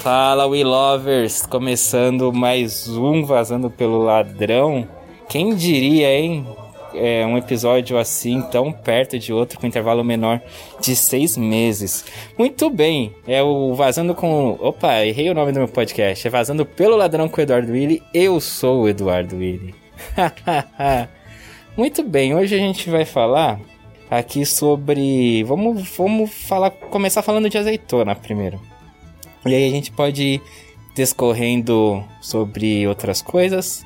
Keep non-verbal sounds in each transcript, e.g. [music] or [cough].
Fala, We Lovers! Começando mais um Vazando pelo Ladrão. Quem diria, hein? É um episódio assim, tão perto de outro, com intervalo menor de seis meses. Muito bem, é o Vazando com. Opa, errei o nome do meu podcast. É Vazando pelo Ladrão com o Eduardo Willi. Eu sou o Eduardo Willi. [laughs] Muito bem, hoje a gente vai falar aqui sobre. Vamos, vamos falar, começar falando de azeitona primeiro. E aí a gente pode ir discorrendo sobre outras coisas.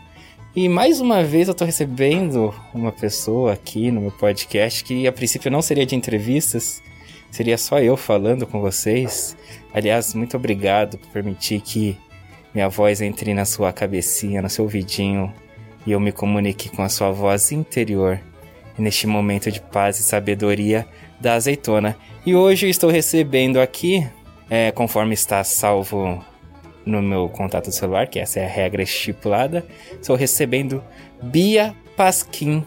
E mais uma vez eu tô recebendo uma pessoa aqui no meu podcast que a princípio não seria de entrevistas, seria só eu falando com vocês. Aliás, muito obrigado por permitir que minha voz entre na sua cabecinha, no seu ouvidinho e eu me comunique com a sua voz interior neste momento de paz e sabedoria da azeitona. E hoje eu estou recebendo aqui, é, conforme está salvo no meu contato celular, que essa é a regra estipulada, estou recebendo Bia Pasquim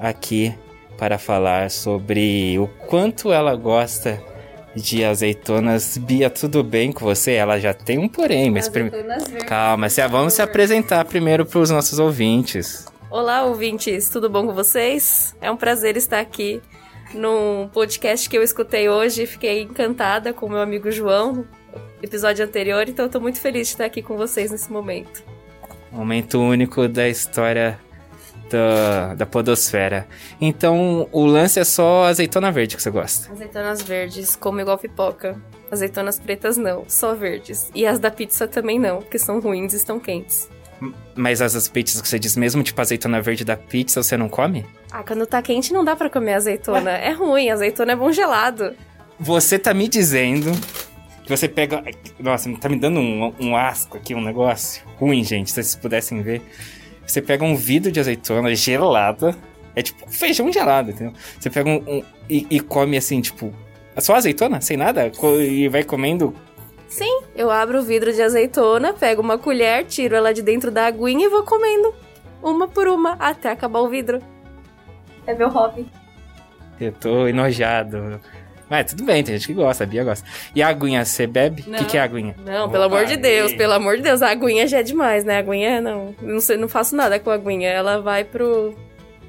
aqui para falar sobre o quanto ela gosta de azeitonas. Bia, tudo bem com você? Ela já tem um porém, mas verdes. calma, se- vamos se apresentar primeiro para os nossos ouvintes. Olá, ouvintes, tudo bom com vocês? É um prazer estar aqui num podcast que eu escutei hoje. Fiquei encantada com meu amigo João, no episódio anterior, então eu tô muito feliz de estar aqui com vocês nesse momento. Momento único da história da, da podosfera. Então, o lance é só azeitona verde que você gosta. Azeitonas verdes, como igual pipoca. Azeitonas pretas não, só verdes. E as da pizza também não, porque são ruins e estão quentes. Mas as as pizzas que você diz, mesmo tipo azeitona verde da pizza, você não come? Ah, quando tá quente não dá pra comer azeitona. É ruim, azeitona é bom gelado. Você tá me dizendo que você pega. Nossa, tá me dando um, um asco aqui, um negócio ruim, gente. Se vocês pudessem ver. Você pega um vidro de azeitona gelada. É tipo feijão gelado, entendeu? Você pega um. um- e, e come assim, tipo. Só azeitona? Sem nada? E vai comendo. Sim, eu abro o vidro de azeitona, pego uma colher, tiro ela de dentro da aguinha e vou comendo. Uma por uma, até acabar o vidro. É meu hobby. Eu tô enojado. Mas tudo bem, tem gente que gosta, a Bia gosta. E a aguinha, você bebe? O que, que é a aguinha? Não, pelo amor de Deus, e- pelo amor de Deus, a aguinha já é demais, né? A aguinha não. Não, sei, não faço nada com a aguinha, ela vai pro.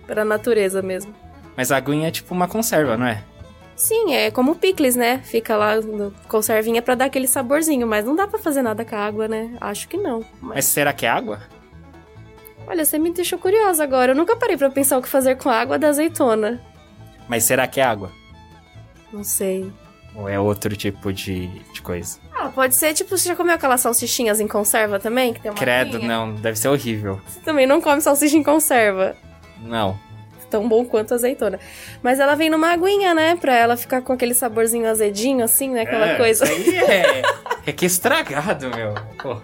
pra natureza mesmo. Mas a aguinha é tipo uma conserva, não é? Sim, é como picles, né? Fica lá conservinha pra dar aquele saborzinho, mas não dá pra fazer nada com a água, né? Acho que não. Mas, Mas será que é água? olha, você me deixou curiosa agora. Eu nunca parei pra pensar o que fazer com a água da azeitona. Mas será que é água? Não sei. Ou é outro tipo de, de coisa? Ah, pode ser, tipo, você já comeu aquelas salsichinhas em conserva também? Que tem uma Credo, aguinha? não. Deve ser horrível. Você também não come salsicha em conserva. Não. Tão bom quanto azeitona. Mas ela vem numa aguinha, né? Pra ela ficar com aquele saborzinho azedinho, assim, né? Aquela É, coisa. Isso aí é, é que estragado, meu. Pô.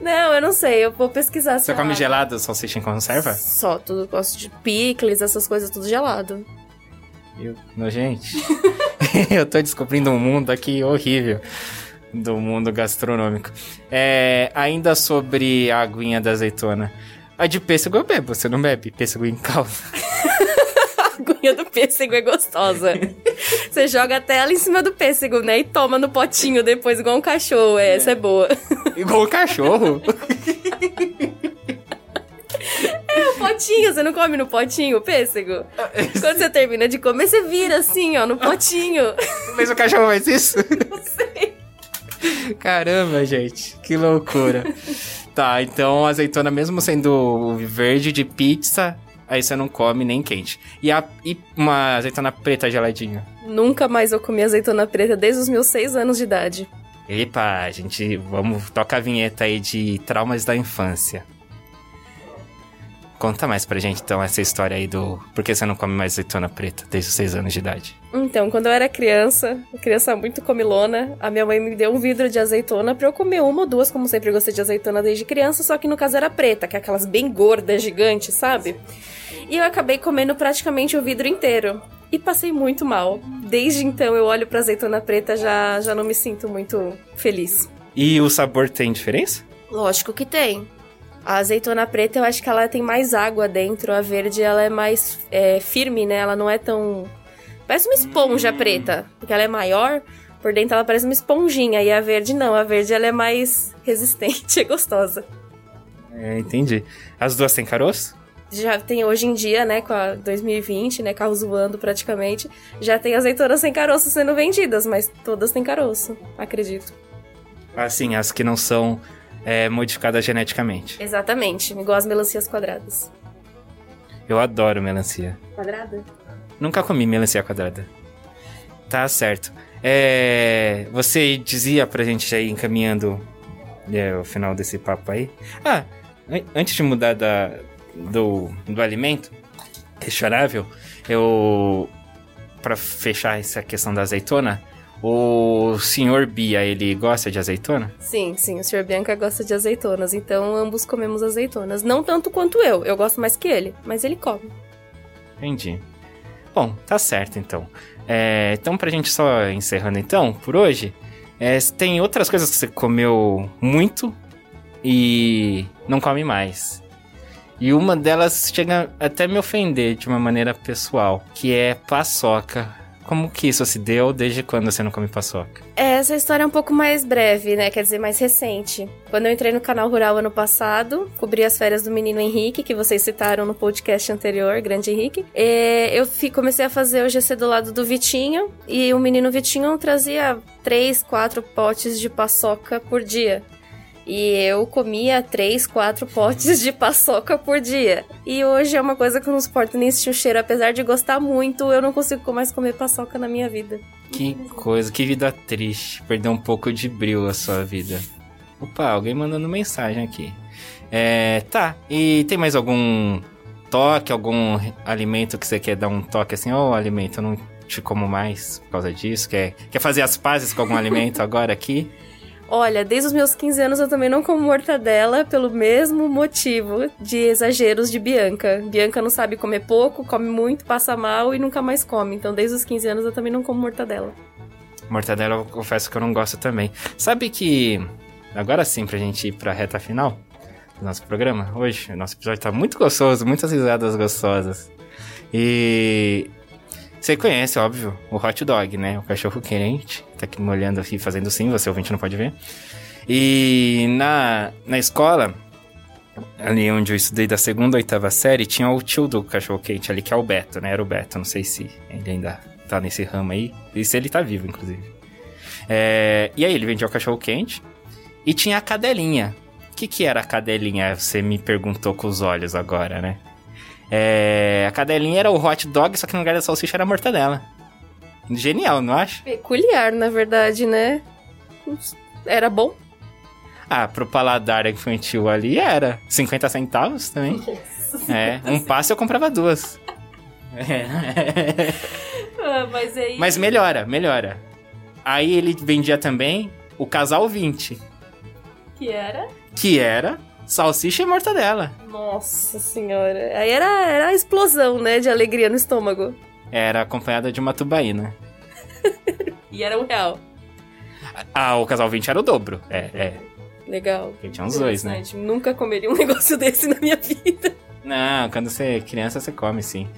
Não, eu não sei. Eu vou pesquisar. Você come gelado salsicha em conserva? Só, tudo. Gosto de picles, essas coisas, tudo gelado. Eu, nojente. [laughs] Eu tô descobrindo um mundo aqui horrível do mundo gastronômico. É, ainda sobre a aguinha da azeitona. A de pêssego eu bebo, você não bebe? Pêssego em calda. [laughs] A aguinha do pêssego é gostosa. Você joga até ela em cima do pêssego, né? E toma no potinho depois, igual um cachorro. É, essa é boa. [laughs] Igual o cachorro. No potinho, você não come no potinho o pêssego? Quando você termina de comer, você vira assim, ó, no potinho. [laughs] Mas o cachorro faz isso? Não sei. Caramba, gente, que loucura. Tá, então azeitona, mesmo sendo verde de pizza, aí você não come nem quente. E, a, e uma azeitona preta geladinha? Nunca mais eu comi azeitona preta desde os meus seis anos de idade. Epa, gente, vamos, toca a vinheta aí de traumas da infância. Conta mais pra gente, então, essa história aí do... Por que você não come mais azeitona preta desde os seis anos de idade? Então, quando eu era criança, criança muito comilona, a minha mãe me deu um vidro de azeitona pra eu comer uma ou duas, como sempre gostei de azeitona desde criança, só que no caso era preta, que é aquelas bem gordas, gigantes, sabe? E eu acabei comendo praticamente o vidro inteiro. E passei muito mal. Desde então eu olho pra azeitona preta já já não me sinto muito feliz. E o sabor tem diferença? Lógico que tem. A azeitona preta eu acho que ela tem mais água dentro, a verde ela é mais é, firme, né? Ela não é tão. Parece uma esponja preta, porque ela é maior, Por dentro ela parece uma esponjinha, e a verde não. A verde ela é mais resistente e [laughs] gostosa. É, entendi. As duas têm caroço? Já tem hoje em dia, né, com a 2020, né, carro zoando praticamente, já tem azeitonas sem caroço sendo vendidas, mas todas têm caroço, acredito. Assim, as que não são é, modificadas geneticamente. Exatamente, igual as melancias quadradas. Eu adoro melancia. Quadrada? Nunca comi melancia quadrada. Tá certo. É, você dizia pra gente ir encaminhando é, o final desse papo aí. Ah, an- antes de mudar da, do, do alimento, questionável, eu. Pra fechar essa questão da azeitona, o senhor Bia, ele gosta de azeitona? Sim, sim, o Sr. Bianca gosta de azeitonas, então ambos comemos azeitonas. Não tanto quanto eu, eu gosto mais que ele, mas ele come. Entendi. Bom, tá certo então. É, então, pra gente só encerrando então, por hoje, é, tem outras coisas que você comeu muito e não come mais. E uma delas chega até me ofender de uma maneira pessoal, que é paçoca. Como que isso se deu? Desde quando você não come paçoca? Essa história é um pouco mais breve, né? Quer dizer, mais recente. Quando eu entrei no canal Rural ano passado, cobri as férias do menino Henrique, que vocês citaram no podcast anterior, grande Henrique. É, eu comecei a fazer o GC do lado do Vitinho, e o menino Vitinho trazia três, quatro potes de paçoca por dia. E eu comia três, quatro potes de paçoca por dia. E hoje é uma coisa que eu não suporto nem sentir o cheiro. Apesar de gostar muito, eu não consigo mais comer paçoca na minha vida. Que coisa, que vida triste. Perdeu um pouco de brilho a sua vida. Opa, alguém mandando mensagem aqui. É, tá. E tem mais algum toque, algum alimento que você quer dar um toque assim? Ô, alimento, eu não te como mais por causa disso. Quer, quer fazer as pazes com algum alimento [laughs] agora aqui? Olha, desde os meus 15 anos eu também não como mortadela pelo mesmo motivo de exageros de Bianca. Bianca não sabe comer pouco, come muito, passa mal e nunca mais come. Então, desde os 15 anos eu também não como mortadela. Mortadela, eu confesso que eu não gosto também. Sabe que. Agora sim, pra gente ir pra reta final do nosso programa, hoje, o nosso episódio tá muito gostoso, muitas risadas gostosas. E. Você conhece, óbvio, o hot dog, né? O cachorro quente. Tá aqui me olhando aqui, fazendo sim, você ouvinte não pode ver. E na, na escola, ali onde eu estudei da segunda oitava série, tinha o tio do cachorro quente ali, que é o Beto, né? Era o Beto, não sei se ele ainda tá nesse ramo aí. E se ele tá vivo, inclusive. É, e aí ele vendia o cachorro quente e tinha a cadelinha. O que, que era a cadelinha? Você me perguntou com os olhos agora, né? É, a cadelinha era o hot dog, só que no lugar da salsicha era a mortadela. Genial, não acha? Peculiar, na verdade, né? Era bom. Ah, pro paladar infantil ali era 50 centavos também. É, um passe eu comprava duas. É. [laughs] Ah, mas aí. Mas melhora, melhora. Aí ele vendia também o casal 20, Que era? que era salsicha e mortadela. Nossa senhora. Aí era, era a explosão, né? De alegria no estômago. Era acompanhada de uma tubaína. [laughs] E era um real. Ah, o casal 20 era o dobro. É, é. Legal. Porque tinha uns dois, né? Nunca comeria um [laughs] negócio desse na minha vida. Não, quando você é criança, você come, sim.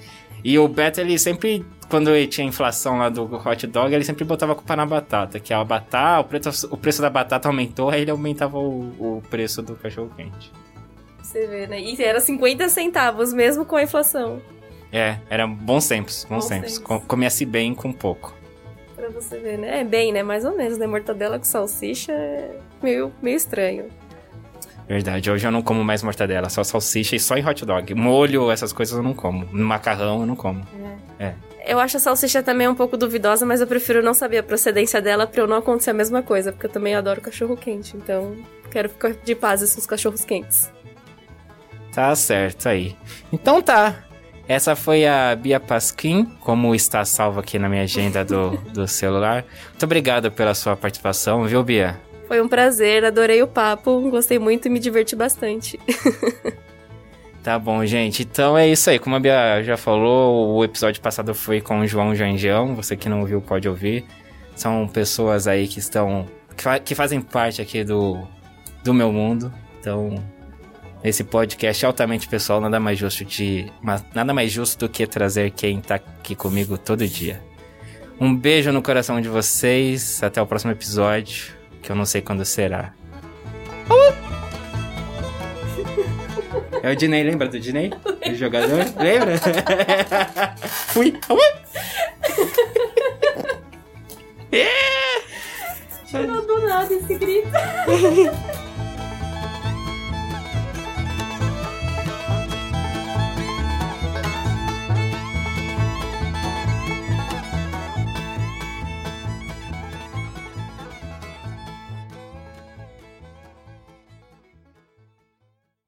E o Beto, ele sempre, quando ele tinha inflação lá do hot dog, ele sempre botava a culpa na batata. Que a batata, o preço, o preço da batata aumentou, aí ele aumentava o, o preço do cachorro quente. Você vê, né? E era 50 centavos, mesmo com a inflação. É, eram bons tempos, bons, Bons tempos. tempos. Com- Comia-se bem com pouco. Pra você ver, né? É bem, né? Mais ou menos, né? Mortadela com salsicha é meio, meio estranho. Verdade, hoje eu não como mais mortadela, só salsicha e só em hot dog. Molho, essas coisas eu não como. Macarrão eu não como. Eu acho a salsicha também um pouco duvidosa, mas eu prefiro não saber a procedência dela pra eu não acontecer a mesma coisa, porque eu também adoro cachorro quente, então quero ficar de paz com os cachorros quentes. Tá certo aí. Então tá. Essa foi a Bia Pasquim, como está salvo aqui na minha agenda do, do celular. Muito obrigado pela sua participação, viu, Bia? Foi um prazer, adorei o papo, gostei muito e me diverti bastante. Tá bom, gente. Então é isso aí. Como a Bia já falou, o episódio passado foi com o João Janjão. Você que não ouviu pode ouvir. São pessoas aí que estão. que, fa- que fazem parte aqui do, do meu mundo. Então, esse podcast é altamente pessoal, nada mais justo de. Nada mais justo do que trazer quem tá aqui comigo todo dia. Um beijo no coração de vocês. Até o próximo episódio, que eu não sei quando será. É o Dinei, lembra do Dinei? O jogador? Lembra? [laughs] Fui. [laughs] Tirou do nada esse grito. [laughs]